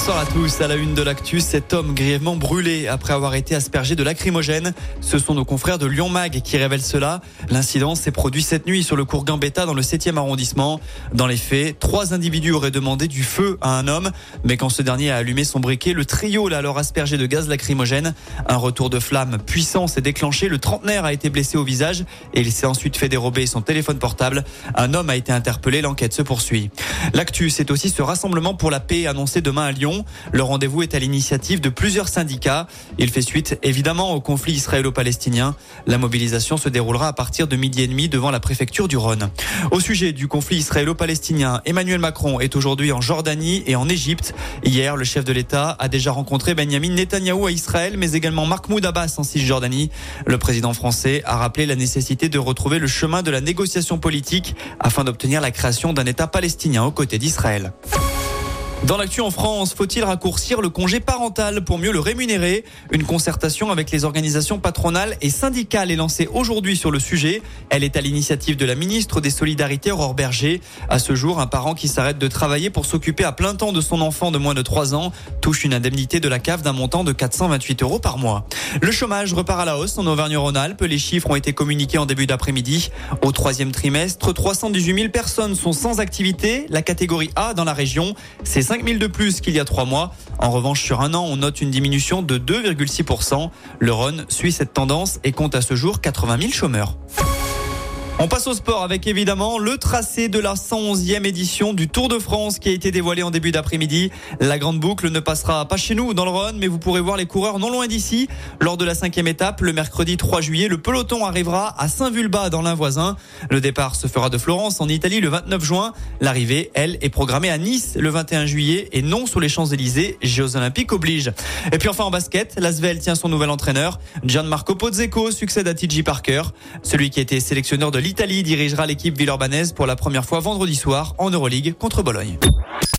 Bonsoir à tous. À la une de l'actu, cet homme grièvement brûlé après avoir été aspergé de lacrymogène. Ce sont nos confrères de Lyon Mag qui révèlent cela. L'incident s'est produit cette nuit sur le cours Gambetta dans le 7e arrondissement. Dans les faits, trois individus auraient demandé du feu à un homme, mais quand ce dernier a allumé son briquet, le trio l'a alors aspergé de gaz lacrymogène. Un retour de flamme puissant s'est déclenché. Le trentenaire a été blessé au visage et il s'est ensuite fait dérober son téléphone portable. Un homme a été interpellé. L'enquête se poursuit. L'actu, c'est aussi ce rassemblement pour la paix annoncé demain à Lyon. Le rendez-vous est à l'initiative de plusieurs syndicats. Il fait suite évidemment au conflit israélo-palestinien. La mobilisation se déroulera à partir de midi et demi devant la préfecture du Rhône. Au sujet du conflit israélo-palestinien, Emmanuel Macron est aujourd'hui en Jordanie et en Égypte. Hier, le chef de l'État a déjà rencontré Benjamin Netanyahou à Israël, mais également Mahmoud Abbas en Cisjordanie. Le président français a rappelé la nécessité de retrouver le chemin de la négociation politique afin d'obtenir la création d'un État palestinien aux côtés d'Israël. Dans l'actu en France, faut-il raccourcir le congé parental pour mieux le rémunérer? Une concertation avec les organisations patronales et syndicales est lancée aujourd'hui sur le sujet. Elle est à l'initiative de la ministre des Solidarités Aurore Berger. À ce jour, un parent qui s'arrête de travailler pour s'occuper à plein temps de son enfant de moins de 3 ans touche une indemnité de la CAF d'un montant de 428 euros par mois. Le chômage repart à la hausse en Auvergne-Rhône-Alpes. Les chiffres ont été communiqués en début d'après-midi. Au troisième trimestre, 318 000 personnes sont sans activité. La catégorie A dans la région, c'est 5 000 de plus qu'il y a trois mois. En revanche, sur un an, on note une diminution de 2,6%. Le Rhône suit cette tendance et compte à ce jour 80 000 chômeurs. On passe au sport avec évidemment le tracé de la 111e édition du Tour de France qui a été dévoilé en début d'après-midi. La grande boucle ne passera pas chez nous dans le Rhône, mais vous pourrez voir les coureurs non loin d'ici. Lors de la cinquième étape, le mercredi 3 juillet, le peloton arrivera à Saint-Vulbas dans l'un voisin. Le départ se fera de Florence en Italie le 29 juin. L'arrivée, elle, est programmée à Nice le 21 juillet et non sur les Champs-Élysées. Jeux Olympiques oblige. Et puis enfin en basket, l'Asvel tient son nouvel entraîneur. Gianmarco Pozzeco succède à TJ Parker. Celui qui été sélectionneur de l'Italie dirigera l'équipe villeurbannaise pour la première fois vendredi soir en Euroleague contre Bologne.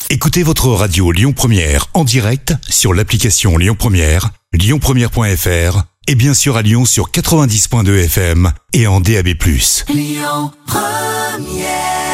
Écoutez votre radio Lyon Première en direct sur l'application Lyon Première, lyonpremière.fr et bien sûr à Lyon sur 90.2 FM et en DAB+. Lyon Première